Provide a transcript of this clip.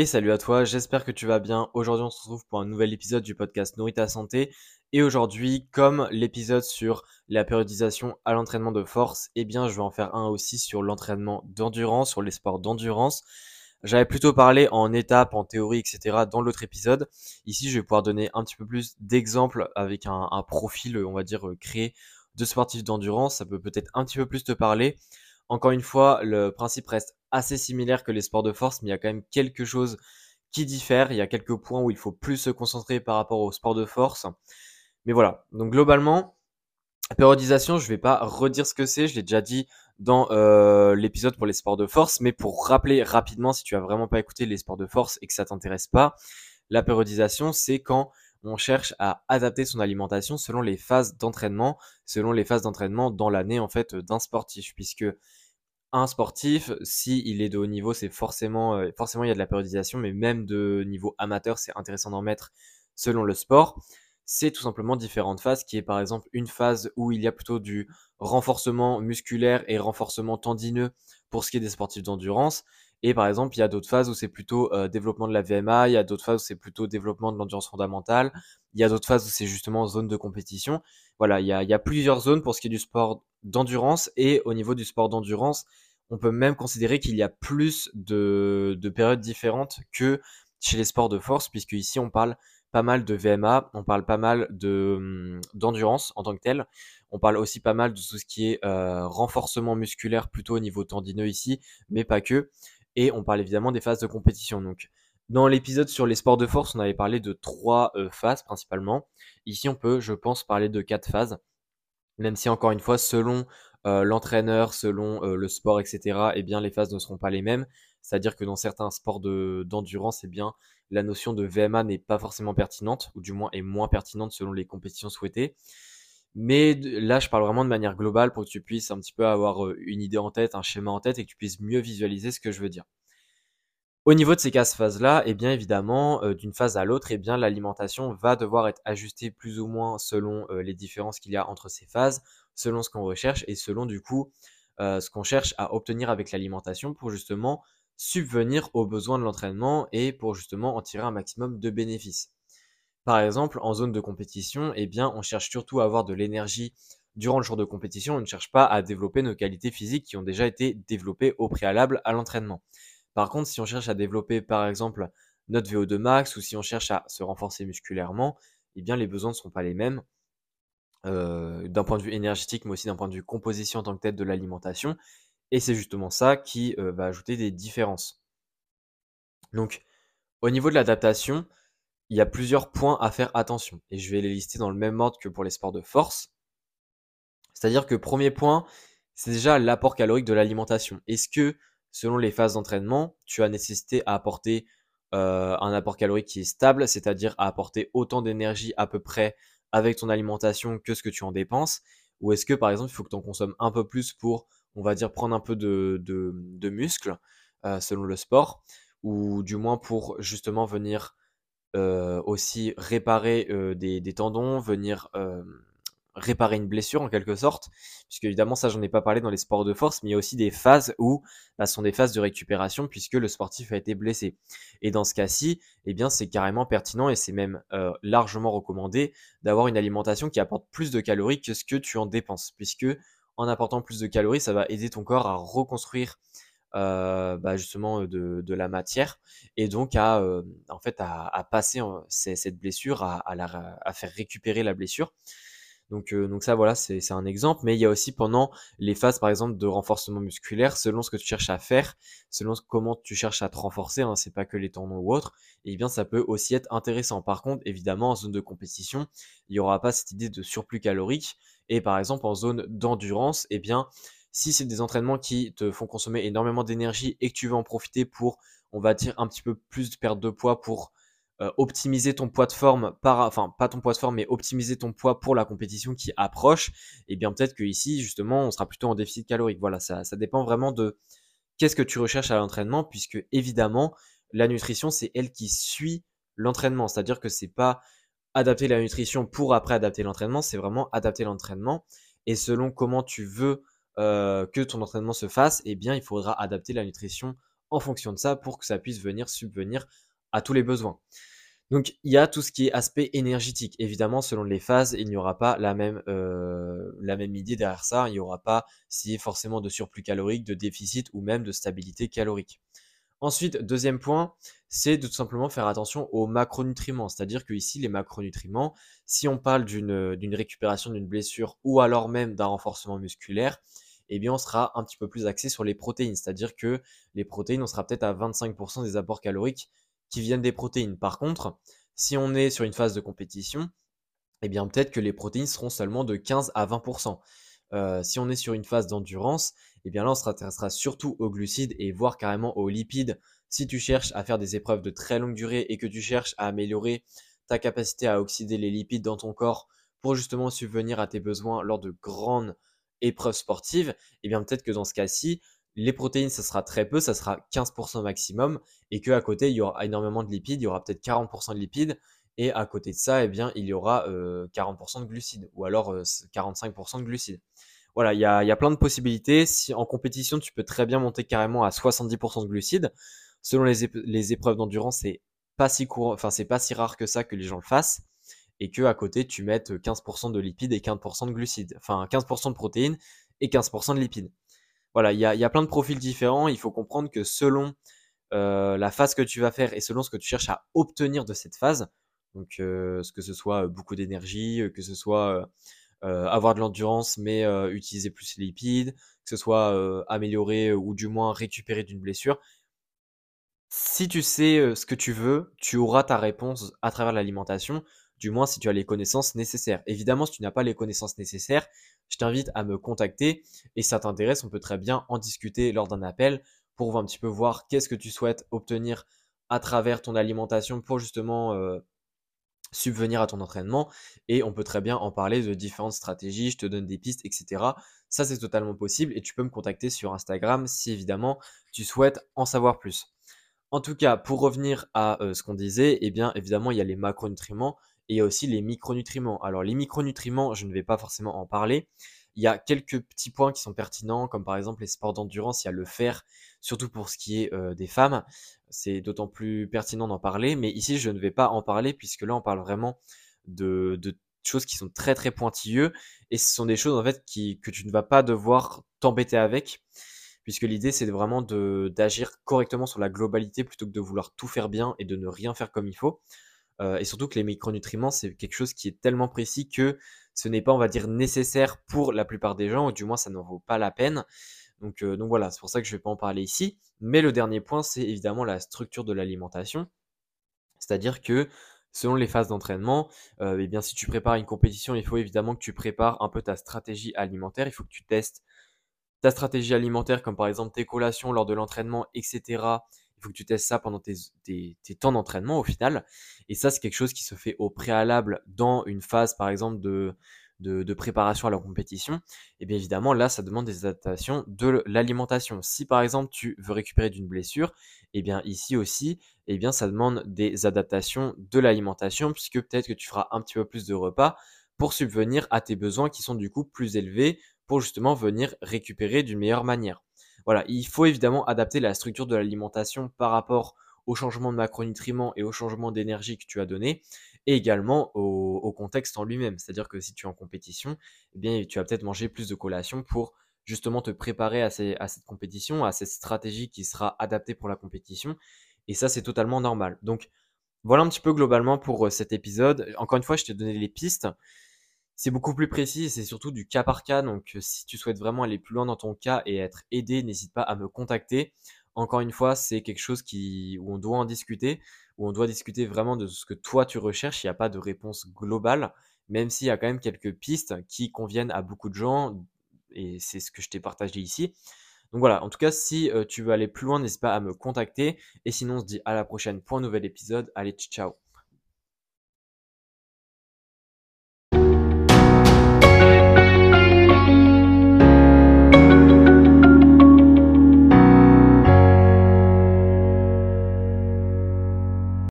Et salut à toi, j'espère que tu vas bien. Aujourd'hui, on se retrouve pour un nouvel épisode du podcast Nourrit ta santé. Et aujourd'hui, comme l'épisode sur la périodisation à l'entraînement de force, eh bien, je vais en faire un aussi sur l'entraînement d'endurance, sur les sports d'endurance. J'avais plutôt parlé en étapes, en théorie, etc. dans l'autre épisode. Ici, je vais pouvoir donner un petit peu plus d'exemples avec un, profil, on va dire, créé de sportifs d'endurance. Ça peut peut-être un petit peu plus te parler. Encore une fois, le principe reste assez similaire que les sports de force, mais il y a quand même quelque chose qui diffère. Il y a quelques points où il faut plus se concentrer par rapport aux sports de force. Mais voilà. Donc globalement, périodisation, je vais pas redire ce que c'est. Je l'ai déjà dit dans euh, l'épisode pour les sports de force, mais pour rappeler rapidement, si tu as vraiment pas écouté les sports de force et que ça t'intéresse pas, la périodisation, c'est quand on cherche à adapter son alimentation selon les phases d'entraînement, selon les phases d'entraînement dans l'année en fait d'un sportif, puisque un sportif, si est de haut niveau, c'est forcément, euh, forcément il y a de la périodisation, mais même de niveau amateur, c'est intéressant d'en mettre selon le sport. C'est tout simplement différentes phases, qui est par exemple une phase où il y a plutôt du renforcement musculaire et renforcement tendineux pour ce qui est des sportifs d'endurance. Et par exemple, il y a d'autres phases où c'est plutôt euh, développement de la VMA, il y a d'autres phases où c'est plutôt développement de l'endurance fondamentale, il y a d'autres phases où c'est justement zone de compétition. Voilà, il y a plusieurs zones pour ce qui est du sport d'endurance et au niveau du sport d'endurance, on peut même considérer qu'il y a plus de, de périodes différentes que chez les sports de force, puisque ici on parle pas mal de VMA, on parle pas mal hum, d'endurance en tant que tel. On parle aussi pas mal de tout ce qui est euh, renforcement musculaire plutôt au niveau tendineux ici, mais pas que. Et on parle évidemment des phases de compétition. Donc, dans l'épisode sur les sports de force, on avait parlé de trois euh, phases principalement. Ici, on peut, je pense, parler de quatre phases. Même si, encore une fois, selon euh, l'entraîneur, selon euh, le sport, etc., eh bien, les phases ne seront pas les mêmes. C'est-à-dire que dans certains sports d'endurance, eh bien, la notion de VMA n'est pas forcément pertinente, ou du moins est moins pertinente selon les compétitions souhaitées. Mais là, je parle vraiment de manière globale pour que tu puisses un petit peu avoir euh, une idée en tête, un schéma en tête et que tu puisses mieux visualiser ce que je veux dire. Au niveau de ces quatre phases-là, eh bien évidemment, euh, d'une phase à l'autre, eh l'alimentation va devoir être ajustée plus ou moins selon euh, les différences qu'il y a entre ces phases, selon ce qu'on recherche et selon du coup ce qu'on cherche à obtenir avec l'alimentation pour justement subvenir aux besoins de l'entraînement et pour justement en tirer un maximum de bénéfices. Par exemple, en zone de compétition, eh on cherche surtout à avoir de l'énergie durant le jour de compétition. On ne cherche pas à développer nos qualités physiques qui ont déjà été développées au préalable à l'entraînement. Par contre, si on cherche à développer, par exemple, notre VO2 max ou si on cherche à se renforcer musculairement, eh bien, les besoins ne sont pas les mêmes euh, d'un point de vue énergétique, mais aussi d'un point de vue composition en tant que tête de l'alimentation. Et c'est justement ça qui euh, va ajouter des différences. Donc, au niveau de l'adaptation, il y a plusieurs points à faire attention. Et je vais les lister dans le même ordre que pour les sports de force. C'est-à-dire que premier point, c'est déjà l'apport calorique de l'alimentation. Est-ce que, selon les phases d'entraînement, tu as nécessité à apporter euh, un apport calorique qui est stable, c'est-à-dire à apporter autant d'énergie à peu près avec ton alimentation que ce que tu en dépenses. Ou est-ce que, par exemple, il faut que tu en consommes un peu plus pour, on va dire, prendre un peu de, de, muscles, euh, selon le sport, ou du moins pour justement venir euh, aussi réparer des, tendons, venir réparer une blessure en quelque sorte, puisque évidemment ça j'en ai pas parlé dans les sports de force, mais il y a aussi des phases où bah, ce sont des phases de récupération puisque le sportif a été blessé. Et dans ce cas-ci, eh bien c'est carrément pertinent et c'est même largement recommandé d'avoir une alimentation qui apporte plus de calories que ce que tu en dépenses, puisque en apportant plus de calories, ça va aider ton corps à reconstruire euh, bah, justement de, de, la matière et donc à en fait à, passer cette blessure à, faire récupérer la blessure donc, donc ça voilà c'est un exemple. Mais il y a aussi pendant les phases par exemple de renforcement musculaire selon ce que tu cherches à faire selon comment tu cherches à te renforcer hein, c'est pas que les tendons ou autres et bien ça peut aussi être intéressant. Par contre évidemment en zone de compétition il n'y aura pas cette idée de surplus calorique. Et par exemple en zone d'endurance et bien si c'est des entraînements qui te font consommer énormément d'énergie et que tu veux en profiter pour, on va dire, un petit peu plus de perte de poids pour euh, optimiser ton poids de forme, par, enfin pas ton poids de forme, mais optimiser ton poids pour la compétition qui approche, et eh bien peut-être que ici, justement, on sera plutôt en déficit calorique. Voilà, ça, ça dépend vraiment de qu'est-ce que tu recherches à l'entraînement, puisque évidemment, la nutrition, c'est elle qui suit l'entraînement. C'est-à-dire que c'est pas adapter la nutrition pour après adapter l'entraînement, c'est vraiment adapter l'entraînement. Et selon comment tu veux euh, que ton entraînement se fasse, eh bien, il faudra adapter la nutrition en fonction de ça pour que ça puisse venir subvenir à tous les besoins. Donc il y a tout ce qui est aspect énergétique. Évidemment, selon les phases, il n'y aura pas la même, euh, la même idée derrière ça. Il n'y aura pas si forcément de surplus calorique, de déficit ou même de stabilité calorique. Ensuite, deuxième point, c'est de tout simplement faire attention aux macronutriments. C'est-à-dire que ici, les macronutriments, si on parle d'une récupération d'une blessure ou alors même d'un renforcement musculaire, eh bien on sera un petit peu plus axé sur les protéines. C'est-à-dire que les protéines, on sera peut-être à 25% des apports caloriques qui viennent des protéines. Par contre, si on est sur une phase de compétition, eh bien peut-être que les protéines seront seulement de 15 à 20%. Euh, si on est sur une phase d'endurance, eh bien là on s'intéressera surtout aux glucides et voire carrément aux lipides. Si tu cherches à faire des épreuves de très longue durée et que tu cherches à améliorer ta capacité à oxyder les lipides dans ton corps pour justement subvenir à tes besoins lors de grandes épreuves sportives, eh bien peut-être que dans ce cas-ci, les protéines, ça sera très peu, ça sera 15% maximum, et qu'à côté, il y aura énormément de lipides, il y aura peut-être 40% de lipides, et à côté de ça, eh bien, il y aura 40% de glucides, ou alors 45% de glucides. Voilà, il y a, plein de possibilités. Si en compétition, tu peux très bien monter carrément à 70% de glucides. Selon les, épreuves d'endurance, c'est pas si enfin c'est pas si rare que ça que les gens le fassent et que à côté tu mettes 15% de lipides et 15% de glucides, enfin 15% de protéines et 15% de lipides. Voilà, il y a, plein de profils différents. Il faut comprendre que selon euh, la phase que tu vas faire et selon ce que tu cherches à obtenir de cette phase, euh, que ce soit euh, beaucoup d'énergie, que ce soit avoir de l'endurance mais utiliser plus les lipides, que ce soit améliorer ou du moins récupérer d'une blessure, si tu sais ce que tu veux, tu auras ta réponse à travers l'alimentation du moins si tu as les connaissances nécessaires. Évidemment, si tu n'as pas les connaissances nécessaires, je t'invite à me contacter et si ça t'intéresse, on peut très bien en discuter lors d'un appel pour un petit peu voir qu'est-ce que tu souhaites obtenir à travers ton alimentation pour justement euh, subvenir à ton entraînement et on peut très bien en parler de différentes stratégies, je te donne des pistes, etc. Ça c'est totalement possible et tu peux me contacter sur Instagram si évidemment tu souhaites en savoir plus. En tout cas, pour revenir à euh, ce qu'on disait, eh bien évidemment il y a les macronutriments et il y a aussi les micronutriments. Alors les micronutriments, je ne vais pas forcément en parler. Il y a quelques petits points qui sont pertinents, comme par exemple les sports d'endurance, il y a le fer, surtout pour ce qui est euh, des femmes. C'est d'autant plus pertinent d'en parler, mais ici je ne vais pas en parler puisque là on parle vraiment de, choses qui sont très très pointilleux et ce sont des choses en fait que tu ne vas pas devoir t'embêter avec puisque l'idée c'est vraiment d'agir correctement sur la globalité plutôt que de vouloir tout faire bien et de ne rien faire comme il faut. Euh, et surtout que les micronutriments, c'est quelque chose qui est tellement précis que ce n'est pas, on va dire, nécessaire pour la plupart des gens, ou du moins ça n'en vaut pas la peine. Donc, euh, donc voilà, c'est pour ça que je ne vais pas en parler ici. Mais le dernier point, c'est évidemment la structure de l'alimentation. C'est-à-dire que selon les phases d'entraînement, euh, eh bien, si tu prépares une compétition, il faut évidemment que tu prépares un peu ta stratégie alimentaire. Il faut que tu testes ta stratégie alimentaire, comme par exemple tes collations lors de l'entraînement, etc il faut que tu testes ça pendant tes, temps d'entraînement au final. Et ça, c'est quelque chose qui se fait au préalable dans une phase, par exemple, de, préparation à la compétition. Et bien évidemment, là, ça demande des adaptations de l'alimentation. Si par exemple, tu veux récupérer d'une blessure, et bien ici aussi, et bien ça demande des adaptations de l'alimentation, puisque peut-être que tu feras un petit peu plus de repas pour subvenir à tes besoins qui sont du coup plus élevés pour justement venir récupérer d'une meilleure manière. Voilà, il faut évidemment adapter la structure de l'alimentation par rapport au changement de macronutriments et au changement d'énergie que tu as donné, et également au, contexte en lui-même. C'est-à-dire que si tu es en compétition, eh bien, tu vas peut-être manger plus de collations pour justement te préparer à, cette compétition, à cette stratégie qui sera adaptée pour la compétition. Et ça, c'est totalement normal. Donc, voilà un petit peu globalement pour euh, cet épisode. Encore une fois, je t'ai donné les pistes c'est beaucoup plus précis et c'est surtout du cas par cas. Donc, euh, si tu souhaites vraiment aller plus loin dans ton cas et être aidé, n'hésite pas à me contacter. Encore une fois, c'est quelque chose qui, où on doit en discuter, où on doit discuter vraiment de ce que toi tu recherches. Il n'y a pas de réponse globale, même s'il y a quand même quelques pistes qui conviennent à beaucoup de gens et c'est ce que je t'ai partagé ici. Donc voilà, en tout cas, si euh, tu veux aller plus loin, n'hésite pas à me contacter. Et sinon, on se dit à la prochaine pour un nouvel épisode. Allez, ciao